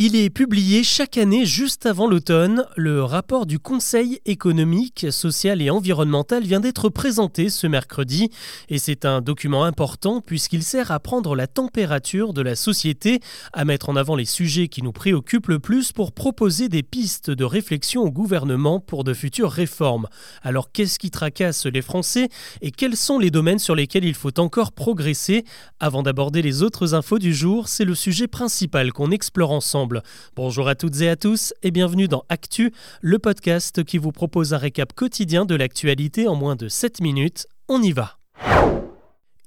Il est publié chaque année juste avant l'automne. Le rapport du Conseil économique, social et environnemental vient d'être présenté ce mercredi et c'est un document important puisqu'il sert à prendre la température de la société, à mettre en avant les sujets qui nous préoccupent le plus pour proposer des pistes de réflexion au gouvernement pour de futures réformes. Alors qu'est-ce qui tracasse les Français et quels sont les domaines sur lesquels il faut encore progresser? Avant d'aborder les autres infos du jour, c'est le sujet principal qu'on explore ensemble. Bonjour à toutes et à tous et bienvenue dans Actu, le podcast qui vous propose un récap quotidien de l'actualité en moins de 7 minutes. On y va.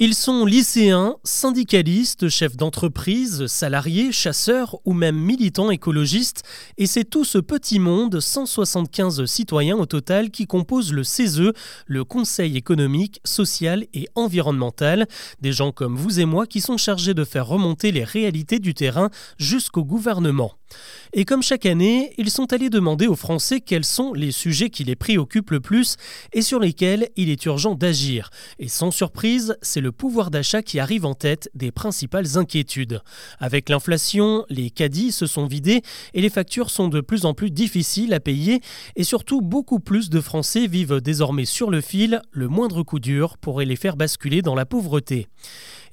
Ils sont lycéens, syndicalistes, chefs d'entreprise, salariés, chasseurs ou même militants écologistes, et c'est tout ce petit monde, 175 citoyens au total, qui composent le CESE, le Conseil économique, social et environnemental, des gens comme vous et moi qui sont chargés de faire remonter les réalités du terrain jusqu'au gouvernement. Et comme chaque année, ils sont allés demander aux Français quels sont les sujets qui les préoccupent le plus et sur lesquels il est urgent d'agir. Et sans surprise, c'est le pouvoir d'achat qui arrive en tête des principales inquiétudes. Avec l'inflation, les caddies se sont vidés et les factures sont de plus en plus difficiles à payer et surtout beaucoup plus de Français vivent désormais sur le fil, le moindre coup dur pourrait les faire basculer dans la pauvreté.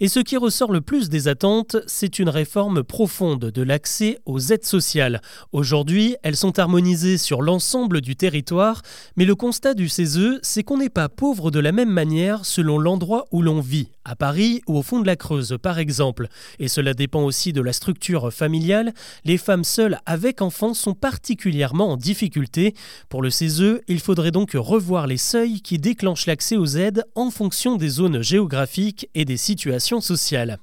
Et ce qui ressort le plus des attentes, c'est une réforme profonde de l'accès aux aides sociales. Aujourd'hui, elles sont harmonisées sur l'ensemble du territoire, mais le constat du CESE, c'est qu'on n'est pas pauvre de la même manière selon l'endroit où l'on vit, à Paris ou au fond de la Creuse par exemple. Et cela dépend aussi de la structure familiale. Les femmes seules avec enfants sont particulièrement en difficulté. Pour le CESE, il faudrait donc revoir les seuils qui déclenchent l'accès aux aides en fonction des zones géographiques et des situations sociale.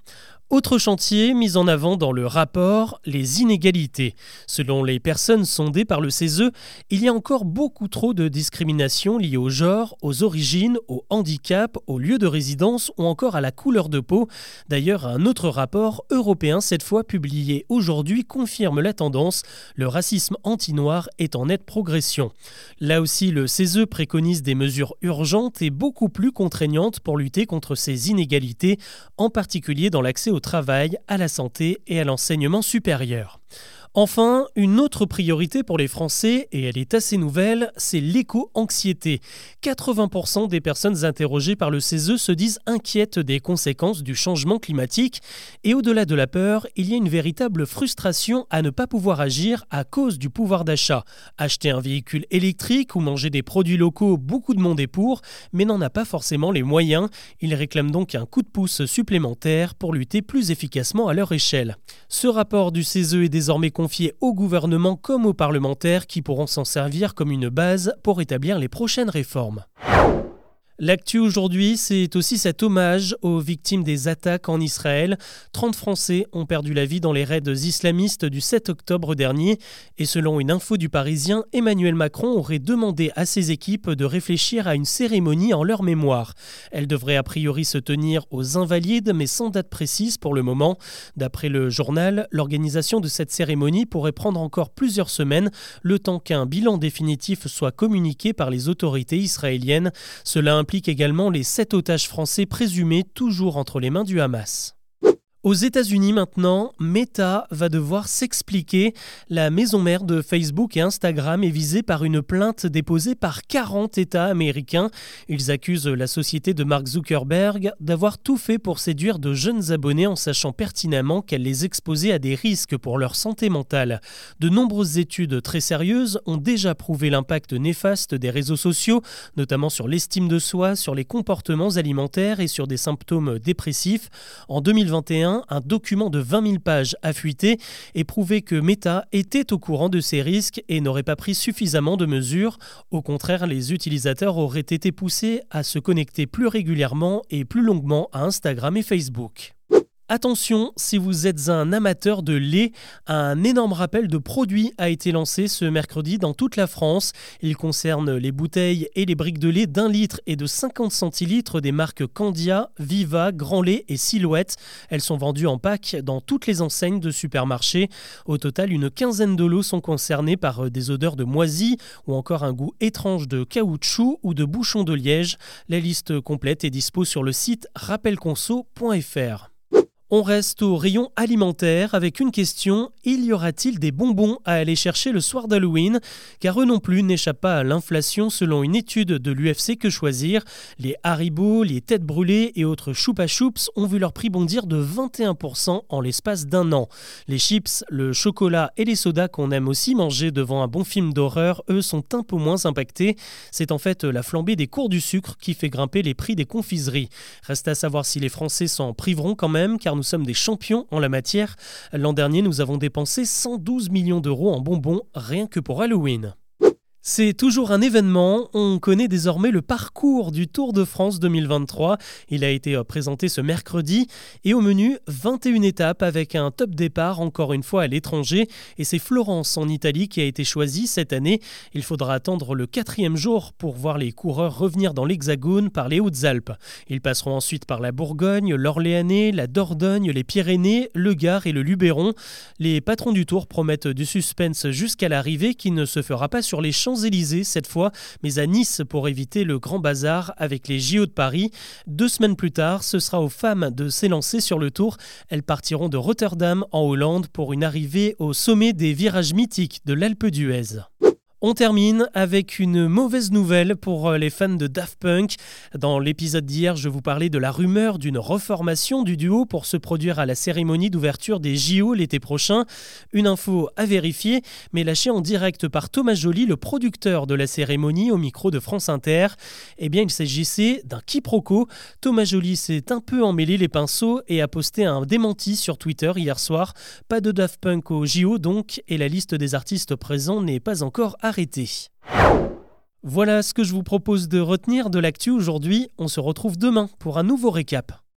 Autre chantier mis en avant dans le rapport, les inégalités. Selon les personnes sondées par le CESE, il y a encore beaucoup trop de discrimination liée au genre, aux origines, au handicap, au lieu de résidence ou encore à la couleur de peau. D'ailleurs, un autre rapport européen, cette fois publié aujourd'hui, confirme la tendance. Le racisme anti-noir est en nette progression. Là aussi, le CESE préconise des mesures urgentes et beaucoup plus contraignantes pour lutter contre ces inégalités, en particulier dans l'accès au travail, à la santé et à l'enseignement supérieur. Enfin, une autre priorité pour les Français, et elle est assez nouvelle, c'est l'éco-anxiété. 80% des personnes interrogées par le CESE se disent inquiètes des conséquences du changement climatique, et au-delà de la peur, il y a une véritable frustration à ne pas pouvoir agir à cause du pouvoir d'achat. Acheter un véhicule électrique ou manger des produits locaux, beaucoup de monde est pour, mais n'en a pas forcément les moyens. Ils réclament donc un coup de pouce supplémentaire pour lutter plus efficacement à leur échelle. Ce rapport du CESE est désormais confié au gouvernement comme aux parlementaires qui pourront s'en servir comme une base pour établir les prochaines réformes. L'actu aujourd'hui, c'est aussi cet hommage aux victimes des attaques en Israël. 30 Français ont perdu la vie dans les raids islamistes du 7 octobre dernier. Et selon une info du Parisien, Emmanuel Macron aurait demandé à ses équipes de réfléchir à une cérémonie en leur mémoire. Elle devrait a priori se tenir aux Invalides, mais sans date précise pour le moment. D'après le journal, l'organisation de cette cérémonie pourrait prendre encore plusieurs semaines, le temps qu'un bilan définitif soit communiqué par les autorités israéliennes. Cela implique également les sept otages français présumés toujours entre les mains du Hamas. Aux États-Unis maintenant, Meta va devoir s'expliquer. La maison mère de Facebook et Instagram est visée par une plainte déposée par 40 États américains. Ils accusent la société de Mark Zuckerberg d'avoir tout fait pour séduire de jeunes abonnés en sachant pertinemment qu'elle les exposait à des risques pour leur santé mentale. De nombreuses études très sérieuses ont déjà prouvé l'impact néfaste des réseaux sociaux, notamment sur l'estime de soi, sur les comportements alimentaires et sur des symptômes dépressifs. En 2021, un document de 20 000 pages a fuité et prouvé que Meta était au courant de ces risques et n'aurait pas pris suffisamment de mesures. Au contraire, les utilisateurs auraient été poussés à se connecter plus régulièrement et plus longuement à Instagram et Facebook. Attention, si vous êtes un amateur de lait, un énorme rappel de produits a été lancé ce mercredi dans toute la France. Il concerne les bouteilles et les briques de lait d'un litre et de 50 centilitres des marques Candia, Viva, Grand Lait et Silhouette. Elles sont vendues en pack dans toutes les enseignes de supermarchés. Au total, une quinzaine de lots sont concernés par des odeurs de moisi ou encore un goût étrange de caoutchouc ou de bouchon de liège. La liste complète est dispo sur le site rappelconso.fr. On reste au rayon alimentaire avec une question. Il y aura-t-il des bonbons à aller chercher le soir d'Halloween? Car eux non plus n'échappent pas à l'inflation selon une étude de l'UFC Que Choisir. Les Haribo, les têtes brûlées et autres choupa choups ont vu leur prix bondir de 21% en l'espace d'un an. Les chips, le chocolat et les sodas qu'on aime aussi manger devant un bon film d'horreur, eux sont un peu moins impactés. C'est en fait la flambée des cours du sucre qui fait grimper les prix des confiseries. Reste à savoir si les Français s'en priveront quand même car nous sommes des champions en la matière. L'an dernier, nous avons dépensé 112 millions d'euros en bonbons rien que pour Halloween. C'est toujours un événement, on connaît désormais le parcours du Tour de France 2023. Il a été euh, présenté ce mercredi et au menu 21 étapes avec un top départ encore une fois à l'étranger et c'est Florence en Italie qui a été choisie cette année. Il faudra attendre le quatrième jour pour voir les coureurs revenir dans l'Hexagone par les Hautes-Alpes. Ils passeront ensuite par la Bourgogne, l'Orléanais, la Dordogne, les Pyrénées, le Gard et le Luberon. Les patrons du Tour promettent du suspense jusqu'à l'arrivée qui ne se fera pas sur les champs élysées cette fois, mais à Nice pour éviter le grand bazar avec les JO de Paris. Deux semaines plus tard, ce sera aux femmes de s'élancer sur le tour. Elles partiront de Rotterdam en Hollande pour une arrivée au sommet des virages mythiques de l'Alpe d'Huez. On termine avec une mauvaise nouvelle pour euh, les fans de Daft Punk. Dans l'épisode d'hier, je vous parlais de la rumeur d'une reformation du duo pour se produire à la cérémonie d'ouverture des JO l'été prochain. Une info à vérifier, mais lâchée en direct par Thomas Joly, le producteur de la cérémonie au micro de France Inter. Eh bien, il s'agissait d'un quiproquo. Thomas Joly s'est un peu emmêlé les pinceaux et a posté un démenti sur Twitter hier soir. Pas de Daft Punk au JO donc, et la liste des artistes présents n'est pas encore arrivée. Voilà ce que je vous propose de retenir de l'actu aujourd'hui. On se retrouve demain pour un nouveau récap.